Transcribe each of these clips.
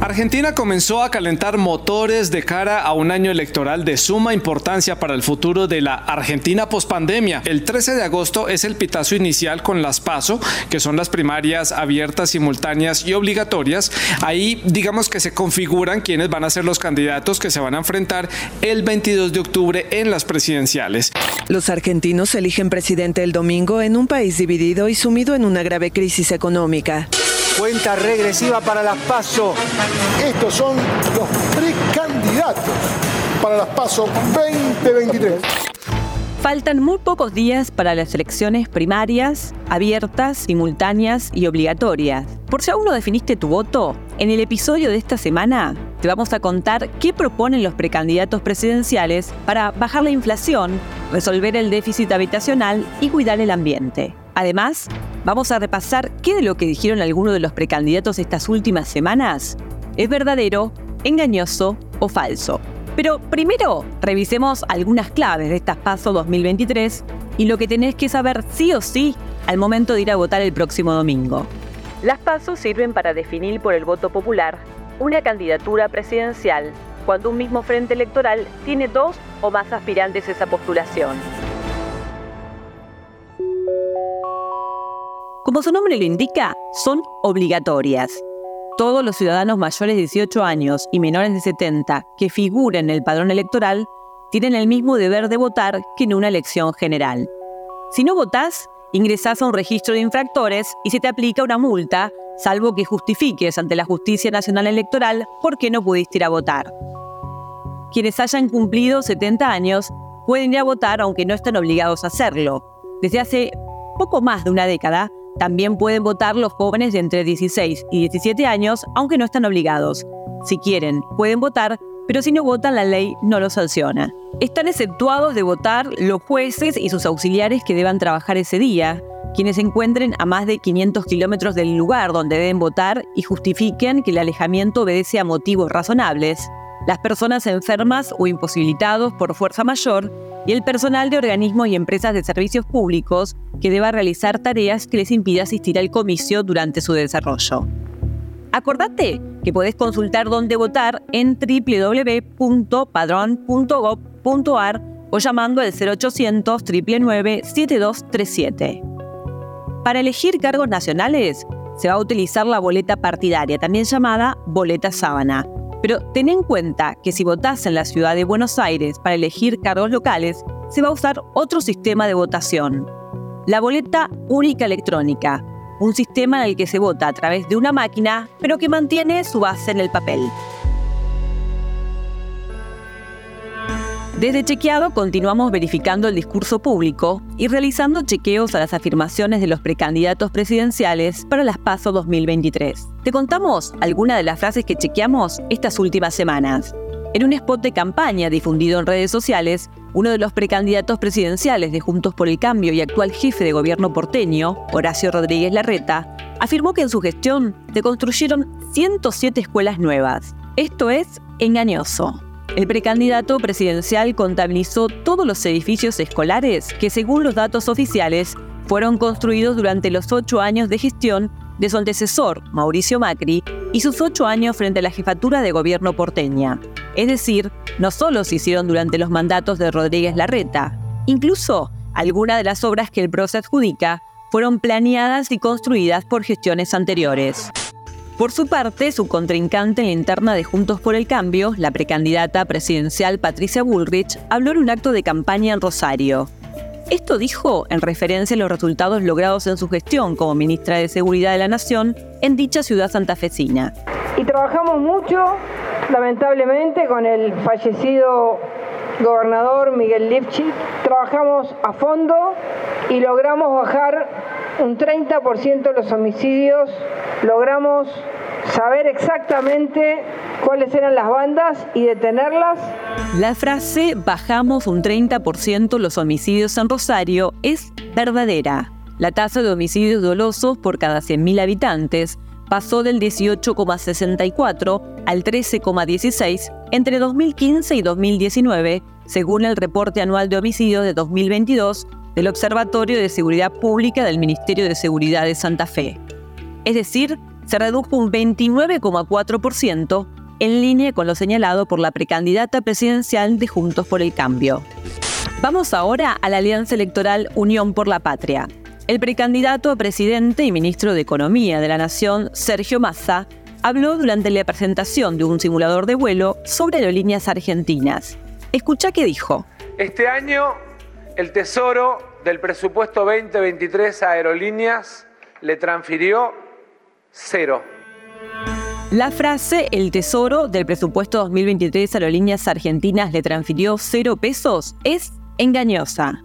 Argentina comenzó a calentar motores de cara a un año electoral de suma importancia para el futuro de la Argentina pospandemia. El 13 de agosto es el pitazo inicial con las PASO, que son las primarias abiertas, simultáneas y obligatorias. Ahí digamos que se configuran quienes van a ser los candidatos que se van a enfrentar el 22 de octubre en las presidenciales. Los argentinos eligen presidente el domingo en un país dividido y sumido en una grave crisis económica. Cuenta regresiva para las PASO. Estos son los precandidatos para las PASO 2023. Faltan muy pocos días para las elecciones primarias, abiertas, simultáneas y obligatorias. Por si aún no definiste tu voto, en el episodio de esta semana te vamos a contar qué proponen los precandidatos presidenciales para bajar la inflación, resolver el déficit habitacional y cuidar el ambiente. Además, vamos a repasar qué de lo que dijeron algunos de los precandidatos estas últimas semanas es verdadero, engañoso o falso. Pero primero, revisemos algunas claves de estas PASO 2023 y lo que tenés que saber sí o sí al momento de ir a votar el próximo domingo. Las PASO sirven para definir por el voto popular una candidatura presidencial cuando un mismo frente electoral tiene dos o más aspirantes a esa postulación. Como su nombre lo indica, son obligatorias. Todos los ciudadanos mayores de 18 años y menores de 70 que figuren en el padrón electoral tienen el mismo deber de votar que en una elección general. Si no votás, ingresás a un registro de infractores y se te aplica una multa, salvo que justifiques ante la Justicia Nacional Electoral por qué no pudiste ir a votar. Quienes hayan cumplido 70 años pueden ir a votar aunque no estén obligados a hacerlo. Desde hace poco más de una década, también pueden votar los jóvenes de entre 16 y 17 años, aunque no están obligados. Si quieren, pueden votar, pero si no votan, la ley no los sanciona. Están exceptuados de votar los jueces y sus auxiliares que deban trabajar ese día, quienes se encuentren a más de 500 kilómetros del lugar donde deben votar y justifiquen que el alejamiento obedece a motivos razonables, las personas enfermas o imposibilitados por fuerza mayor y el personal de organismos y empresas de servicios públicos que deba realizar tareas que les impida asistir al comicio durante su desarrollo. Acordate que podés consultar dónde votar en www.padrón.gov.ar o llamando al 0800 999 7237. Para elegir cargos nacionales, se va a utilizar la boleta partidaria, también llamada boleta sábana pero ten en cuenta que si votás en la ciudad de Buenos Aires para elegir cargos locales, se va a usar otro sistema de votación. La boleta única electrónica, un sistema en el que se vota a través de una máquina, pero que mantiene su base en el papel. Desde Chequeado continuamos verificando el discurso público y realizando chequeos a las afirmaciones de los precandidatos presidenciales para las PASO 2023. Te contamos algunas de las frases que chequeamos estas últimas semanas. En un spot de campaña difundido en redes sociales, uno de los precandidatos presidenciales de Juntos por el Cambio y actual jefe de gobierno porteño, Horacio Rodríguez Larreta, afirmó que en su gestión se construyeron 107 escuelas nuevas. Esto es engañoso. El precandidato presidencial contabilizó todos los edificios escolares que, según los datos oficiales, fueron construidos durante los ocho años de gestión de su antecesor, Mauricio Macri, y sus ocho años frente a la jefatura de gobierno porteña. Es decir, no solo se hicieron durante los mandatos de Rodríguez Larreta, incluso algunas de las obras que el PRO se adjudica fueron planeadas y construidas por gestiones anteriores. Por su parte, su contrincante en la interna de Juntos por el Cambio, la precandidata presidencial Patricia Bullrich, habló en un acto de campaña en Rosario. Esto dijo en referencia a los resultados logrados en su gestión como ministra de Seguridad de la Nación en dicha ciudad santafesina. Y trabajamos mucho, lamentablemente, con el fallecido gobernador Miguel Lifchitz. Trabajamos a fondo y logramos bajar un 30% de los homicidios, logramos saber exactamente cuáles eran las bandas y detenerlas. La frase bajamos un 30% los homicidios en Rosario es verdadera. La tasa de homicidios dolosos por cada 100.000 habitantes pasó del 18,64 al 13,16 entre 2015 y 2019, según el reporte anual de homicidios de 2022 del Observatorio de Seguridad Pública del Ministerio de Seguridad de Santa Fe. Es decir, se redujo un 29,4% en línea con lo señalado por la precandidata presidencial de Juntos por el Cambio. Vamos ahora a la alianza electoral Unión por la Patria. El precandidato a presidente y ministro de Economía de la Nación, Sergio Massa, habló durante la presentación de un simulador de vuelo sobre aerolíneas argentinas. Escucha qué dijo. Este año, el Tesoro del presupuesto 2023 a aerolíneas le transfirió cero. La frase el Tesoro del presupuesto 2023 a aerolíneas argentinas le transfirió cero pesos es engañosa.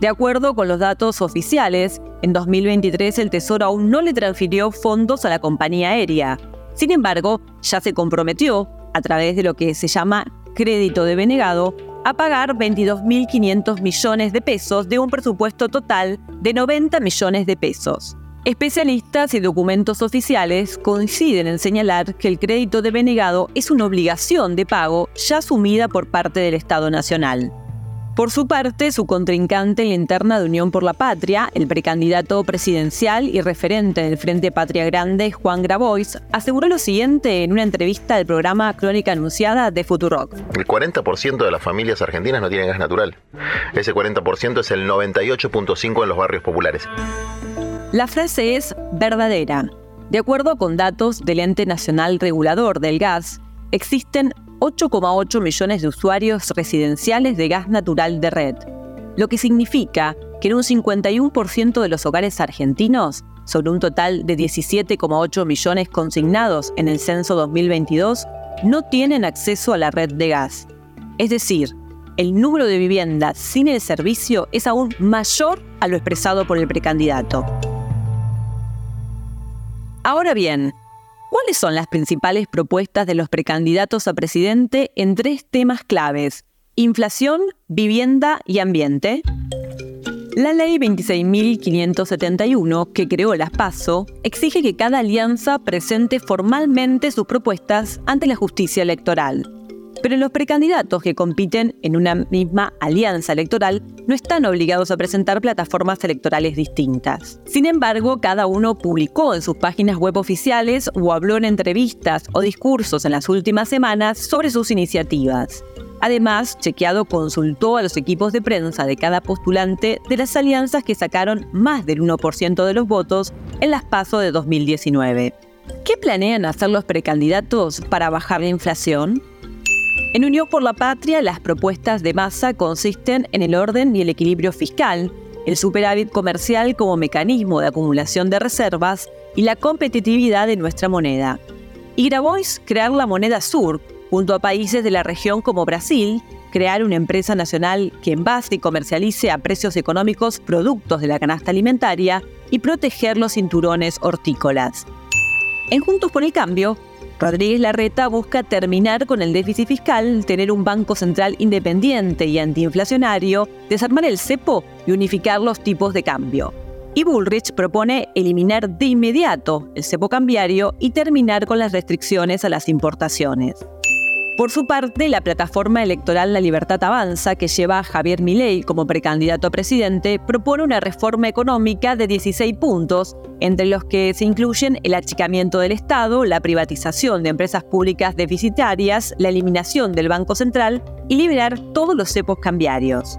De acuerdo con los datos oficiales, en 2023 el Tesoro aún no le transfirió fondos a la compañía aérea. Sin embargo, ya se comprometió, a través de lo que se llama crédito de venegado, a pagar 22.500 millones de pesos de un presupuesto total de 90 millones de pesos. Especialistas y documentos oficiales coinciden en señalar que el crédito de venegado es una obligación de pago ya asumida por parte del Estado Nacional. Por su parte, su contrincante en la interna de Unión por la Patria, el precandidato presidencial y referente del Frente Patria Grande, Juan Grabois, aseguró lo siguiente en una entrevista al programa Crónica Anunciada de Futurock. El 40% de las familias argentinas no tienen gas natural. Ese 40% es el 98.5 en los barrios populares. La frase es verdadera. De acuerdo con datos del Ente Nacional Regulador del Gas, existen 8,8 millones de usuarios residenciales de gas natural de red, lo que significa que en un 51% de los hogares argentinos, sobre un total de 17,8 millones consignados en el censo 2022, no tienen acceso a la red de gas. Es decir, el número de viviendas sin el servicio es aún mayor a lo expresado por el precandidato. Ahora bien, ¿Cuáles son las principales propuestas de los precandidatos a presidente en tres temas claves? Inflación, vivienda y ambiente. La ley 26.571, que creó las PASO, exige que cada alianza presente formalmente sus propuestas ante la justicia electoral. Pero los precandidatos que compiten en una misma alianza electoral no están obligados a presentar plataformas electorales distintas. Sin embargo, cada uno publicó en sus páginas web oficiales o habló en entrevistas o discursos en las últimas semanas sobre sus iniciativas. Además, Chequeado consultó a los equipos de prensa de cada postulante de las alianzas que sacaron más del 1% de los votos en las PASO de 2019. ¿Qué planean hacer los precandidatos para bajar la inflación? En Unión por la Patria, las propuestas de masa consisten en el orden y el equilibrio fiscal, el superávit comercial como mecanismo de acumulación de reservas y la competitividad de nuestra moneda. Y Grabois crear la moneda sur, junto a países de la región como Brasil, crear una empresa nacional que envase y comercialice a precios económicos productos de la canasta alimentaria y proteger los cinturones hortícolas. En Juntos por el Cambio, Rodríguez Larreta busca terminar con el déficit fiscal, tener un banco central independiente y antiinflacionario, desarmar el cepo y unificar los tipos de cambio. Y Bullrich propone eliminar de inmediato el cepo cambiario y terminar con las restricciones a las importaciones. Por su parte, la plataforma electoral La Libertad Avanza, que lleva a Javier Milei como precandidato a presidente, propone una reforma económica de 16 puntos, entre los que se incluyen el achicamiento del Estado, la privatización de empresas públicas deficitarias, la eliminación del Banco Central y liberar todos los cepos cambiarios.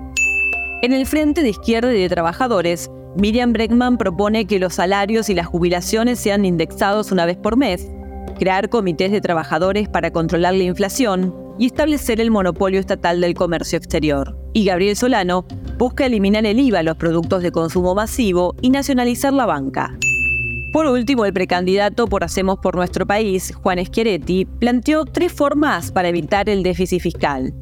En el Frente de Izquierda y de Trabajadores, Miriam Bregman propone que los salarios y las jubilaciones sean indexados una vez por mes, crear comités de trabajadores para controlar la inflación y establecer el monopolio estatal del comercio exterior. Y Gabriel Solano busca eliminar el IVA a los productos de consumo masivo y nacionalizar la banca. Por último, el precandidato por Hacemos por Nuestro País, Juan Schiaretti, planteó tres formas para evitar el déficit fiscal.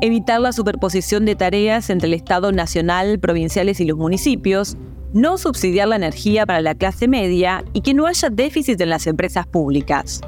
Evitar la superposición de tareas entre el Estado nacional, provinciales y los municipios, no subsidiar la energía para la clase media y que no haya déficit en las empresas públicas.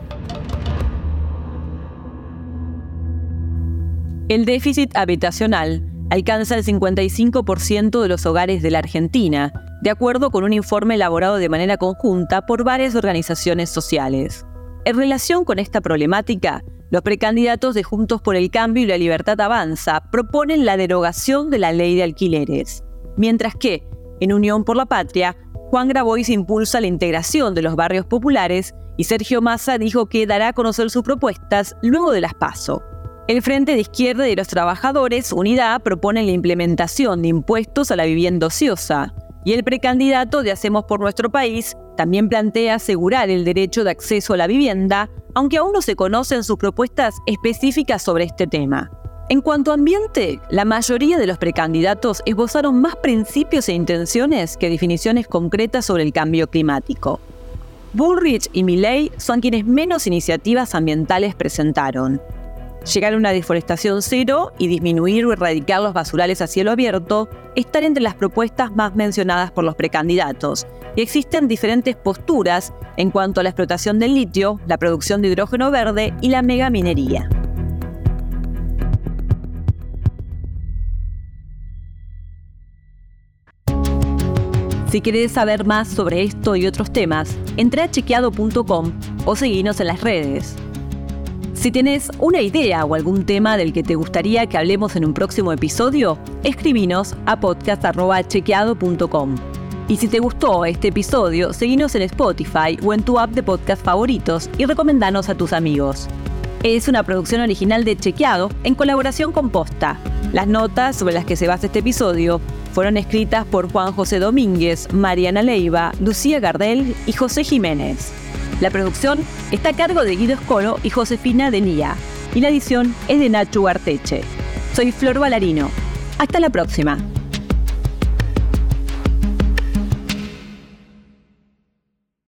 El déficit habitacional alcanza el 55% de los hogares de la Argentina, de acuerdo con un informe elaborado de manera conjunta por varias organizaciones sociales. En relación con esta problemática, los precandidatos de Juntos por el Cambio y la Libertad Avanza proponen la derogación de la ley de alquileres, mientras que, en Unión por la Patria, Juan Grabois impulsa la integración de los barrios populares y Sergio Massa dijo que dará a conocer sus propuestas luego de las PASO. El Frente de Izquierda y los Trabajadores, Unidad, proponen la implementación de impuestos a la vivienda ociosa. Y el precandidato de Hacemos por Nuestro País también plantea asegurar el derecho de acceso a la vivienda, aunque aún no se conocen sus propuestas específicas sobre este tema. En cuanto a ambiente, la mayoría de los precandidatos esbozaron más principios e intenciones que definiciones concretas sobre el cambio climático. Bullrich y Milley son quienes menos iniciativas ambientales presentaron, llegar a una deforestación cero y disminuir o erradicar los basurales a cielo abierto están entre las propuestas más mencionadas por los precandidatos. Y existen diferentes posturas en cuanto a la explotación del litio, la producción de hidrógeno verde y la megaminería. Si querés saber más sobre esto y otros temas, entra a chequeado.com o seguinos en las redes. Si tienes una idea o algún tema del que te gustaría que hablemos en un próximo episodio, escribinos a podcast.chequeado.com. Y si te gustó este episodio, seguinos en Spotify o en tu app de podcast favoritos y recomendanos a tus amigos. Es una producción original de Chequeado en colaboración con Posta. Las notas sobre las que se basa este episodio fueron escritas por Juan José Domínguez, Mariana Leiva, Lucía Gardel y José Jiménez. La producción está a cargo de Guido Escolo y Josefina Denía. Y la edición es de Nacho Arteche. Soy Flor Valarino. Hasta la próxima.